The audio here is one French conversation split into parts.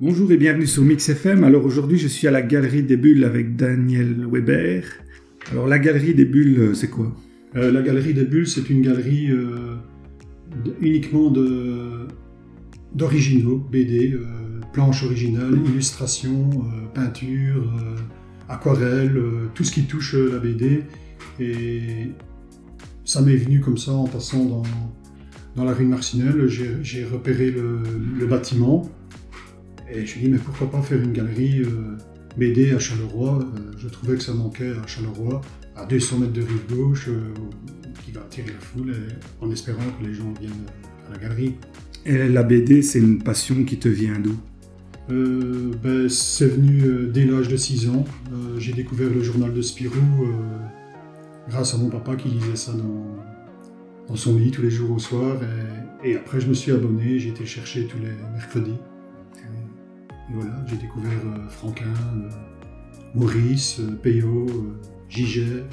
Bonjour et bienvenue sur Mix FM. Alors aujourd'hui, je suis à la Galerie des Bulles avec Daniel Weber. Alors la Galerie des Bulles, euh, c'est quoi? Euh, la Galerie des Bulles, c'est une galerie euh, uniquement d'originaux, BD, planches originales, illustrations, peintures, aquarelles, tout ce qui touche la BD. Et ça m'est venu comme ça en passant dans, dans la rue de Marcinelle. J'ai repéré le bâtiment et je me suis dit, mais pourquoi pas faire une galerie euh, BD à Charleroi Euh, Je trouvais que ça manquait à Charleroi à 200 mètres de rive gauche, euh, qui va attirer la foule, et- en espérant que les gens viennent à la galerie. Et la BD, c'est une passion qui te vient d'où? Euh, ben, c'est venu euh, dès l'âge de 6 ans. Euh, J'ai découvert le journal de Spirou euh, grâce à mon papa qui lisait ça dans, dans son lit tous les jours au soir. Et, et après, je me suis abonné, j'ai été chercher tous les mercredis. Et, voilà, j'ai découvert euh, Franquin, euh, Maurice, euh, Peyo, euh, Giget,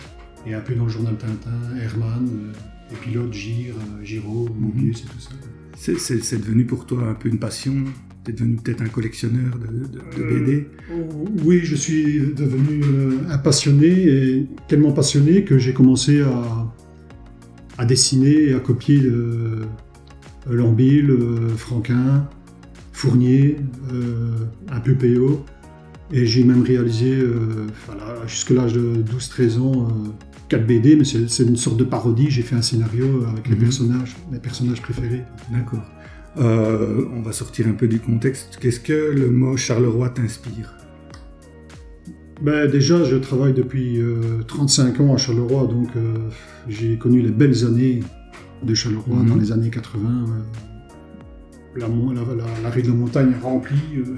et un peu dans le journal Tintin, Herman, euh, et pilote Gire, euh, Giraud, Mobius et tout ça. C'est- C'est c'est devenu pour toi un peu une passion? T'es devenu peut-être un collectionneur de, de- de Euh, BD Oui, je suis devenu euh, un passionné, et tellement passionné que j'ai commencé à, à dessiner et à copier euh, Lambil, euh, Franquin, Fournier, euh, un peu PO. Et j'ai même réalisé, euh, voilà, jusqu'à l'âge de 12-13 ans, euh, 4 BD, mais c'est une sorte de parodie. J'ai fait un scénario avec les Mhm. personnages, mes personnages préférés. D'accord. Euh, on va sortir un peu du contexte. Qu'est-ce que le mot Charleroi t'inspire? Ben, déjà, je travaille depuis euh, 35 ans à Charleroi, donc euh, j'ai connu les belles années de Charleroi Mhm. dans les années 80. La, la, la- rue de montagne remplie, euh,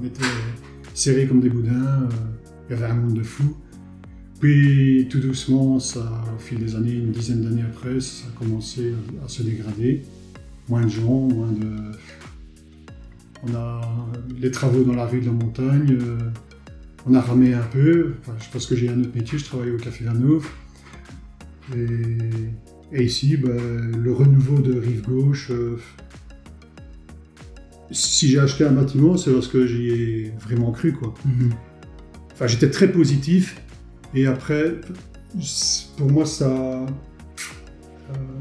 on était serrés comme des boudins, euh, il y avait un monde de fous. Puis tout doucement, ça, au fil des années, une dizaine d'années après, ça a commencé à se dégrader. Moins de gens, moins de... On a les travaux dans la rue de la montagne, euh, on a ramé un peu, enfin, je pense que j'ai un autre métier, je travaille au Café Vanouf. Et, et ici, ben, le renouveau de Rive Gauche. Si j'ai acheté un bâtiment, c'est parce que j'y ai vraiment cru. Quoi. Enfin, j'étais très positif. Et après, pour moi, ça. euh,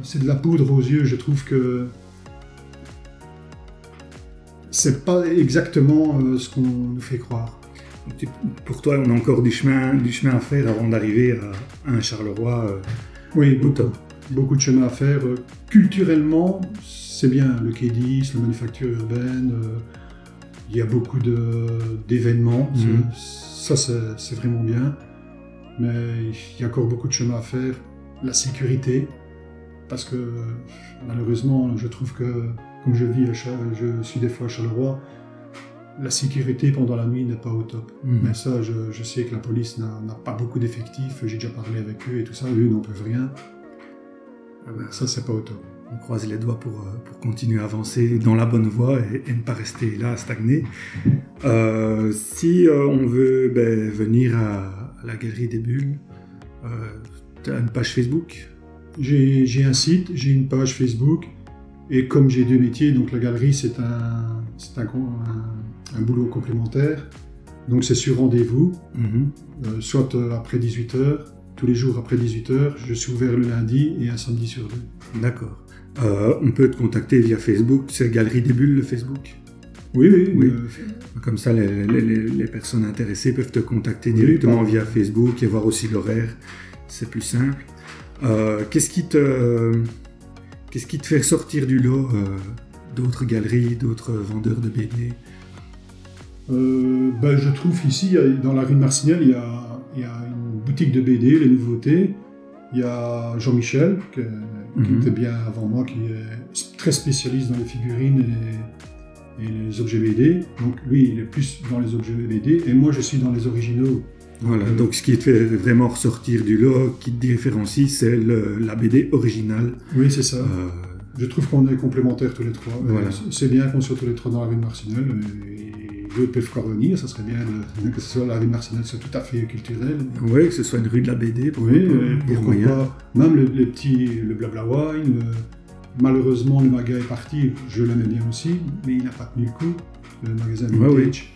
c'est de la poudre aux yeux. Je trouve que. C'est pas exactement euh, ce qu'on nous fait croire. Pour toi, on a encore du chemin, du chemin à faire avant d'arriver à, à un Charleroi euh, Oui, au beaucoup, top. Beaucoup de chemin à faire. Euh, Culturellement, c'est bien, le quai 10, la manufacture urbaine, euh, il y a beaucoup de- d'événements, Mhm. ça c'est- vraiment bien. Mais il y a encore beaucoup de chemin à faire. La sécurité, parce que malheureusement, je trouve que, comme je vis je suis des fois à Charleroi, la sécurité pendant la nuit n'est pas au top. Mhm. Mais ça, je, je sais que la police n'a n'a pas beaucoup d'effectifs, j'ai déjà parlé avec eux et tout ça, eux n'en peuvent rien. Ah ben, Ça, c'est pas au top. on croise les doigts pour, euh, pour continuer à avancer dans la bonne voie et, et ne pas rester là à stagner. Euh, si euh, on veut ben, venir à, à la Galerie des Bulles, tu as une page Facebook? J'ai un site, j'ai une page Facebook, et comme j'ai deux métiers, donc la galerie, c'est un, c'est un, un- un boulot complémentaire. Donc c'est sur rendez-vous, Mhm. euh, soit après 18h, tous les jours après 18h, je suis ouvert le lundi et un samedi sur deux. D'accord. Euh, on peut te contacter via Facebook, c'est Galerie des Bulles le Facebook? Oui, oui, Oui. euh, Comme ça, les, les- les- les personnes intéressées peuvent te contacter Oui, directement via Facebook et voir aussi l'horaire. C'est plus simple. Euh, qu'est-ce qui te, qu'est-ce qui te fait sortir du lot d'autres galeries, d'autres vendeurs de BD Euh, ben, je trouve ici, dans la rue de Marcinelle, il y a, il y a une boutique de BD, les nouveautés. Il y a Jean-Michel, qui Mhm. était bien avant moi, qui est très spécialiste dans les figurines et, et les objets BD. Donc lui, il est plus dans les objets BD, et moi, je suis dans les originaux. Voilà, Euh, donc ce qui te fait vraiment ressortir du lot, qui te différencie, c'est le- la BD originale. Oui, c'est ça. Euh, Je trouve qu'on est complémentaires tous les trois. Euh, Voilà. c'est- C'est bien qu'on soit tous les trois dans la rue de Marcinelle, et d'autres peuvent encore venir, ça serait bien de- que ce soit la rue Marcinelle, c'est tout à fait culturel. oui, que ce soit une rue de la BD, pourquoi Oui, pas, euh, pourquoi pas. Même le, les petits, le blabla wine. le- malheureusement, le maga est parti. Je l'aimais bien aussi, mais il n'a pas tenu le coup. le magasin Ouais, Vintage.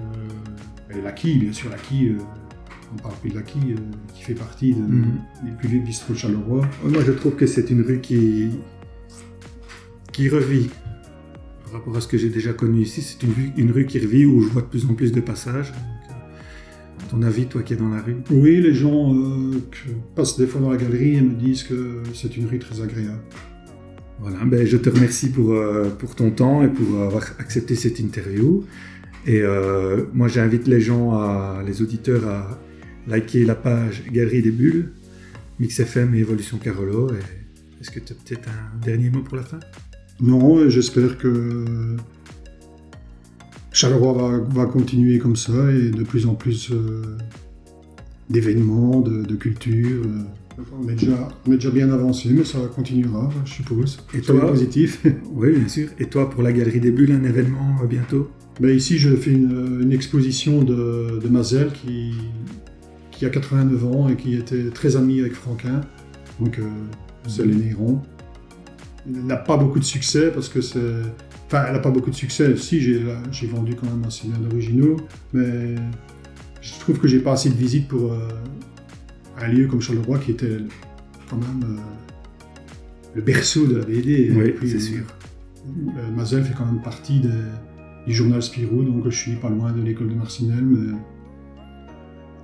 Euh, et Lucky, bien sûr, Lucky, euh, on parle plus de euh, qui fait partie de- Mhm. des plus vieux bistrots de Charleroi. Moi, je trouve que c'est une rue qui, qui revit. Par rapport à ce que j'ai déjà connu ici, c'est une rue, une rue qui revit où je vois de plus en plus de passages. Donc, ton avis, toi qui es dans la rue? Oui, les gens euh, passent des fois dans la galerie et me disent que c'est une rue très agréable. Voilà, ben, je te remercie pour, euh, pour ton temps et pour avoir accepté cette interview. Et euh, moi, j'invite les gens, à, les auditeurs, à liker la page Galerie des Bulles, Mix FM et Évolution Carolo. Et Est-ce que tu as peut-être un dernier mot pour la fin? Non, j'espère que Charleroi va, va continuer comme ça et de plus en plus euh, d'événements, de, de culture. euh. on, est déjà, on est déjà bien avancé, mais ça continuera, je suppose. Et Soyez toi positif. Oui, bien sûr. Et toi, pour la Galerie des Bulles, un événement euh, bientôt? Ben, ici, je fais une, une exposition de, de Mazel qui, qui a 89 ans et qui était très ami avec Franquin. Donc, c'est les Néron. Elle n'a pas beaucoup de succès parce que c'est. Enfin, elle n'a pas beaucoup de succès. Si, j'ai vendu quand même assez bien d'originaux, mais je trouve que j'ai pas assez de visites pour euh, un lieu comme Charleroi qui était quand même euh, le berceau de la BD. Oui, c'est sûr. euh, Mazel fait quand même partie des- du journal Spirou, donc je suis pas loin de l'école de Marcinelle, mais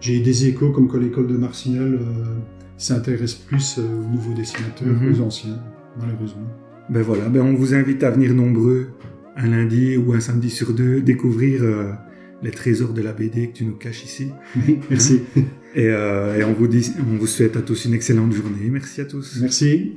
j'ai des échos comme que l'école de Marcinelle euh, s'intéresse plus euh, aux nouveaux dessinateurs Mhm. qu'aux anciens, malheureusement. Ben voilà, ben on vous invite à venir nombreux un lundi ou un samedi sur deux découvrir euh, les trésors de la BD que tu nous caches ici. Merci. Et, euh, et on, vous dit, on vous souhaite à tous une excellente journée. Merci à tous. Merci.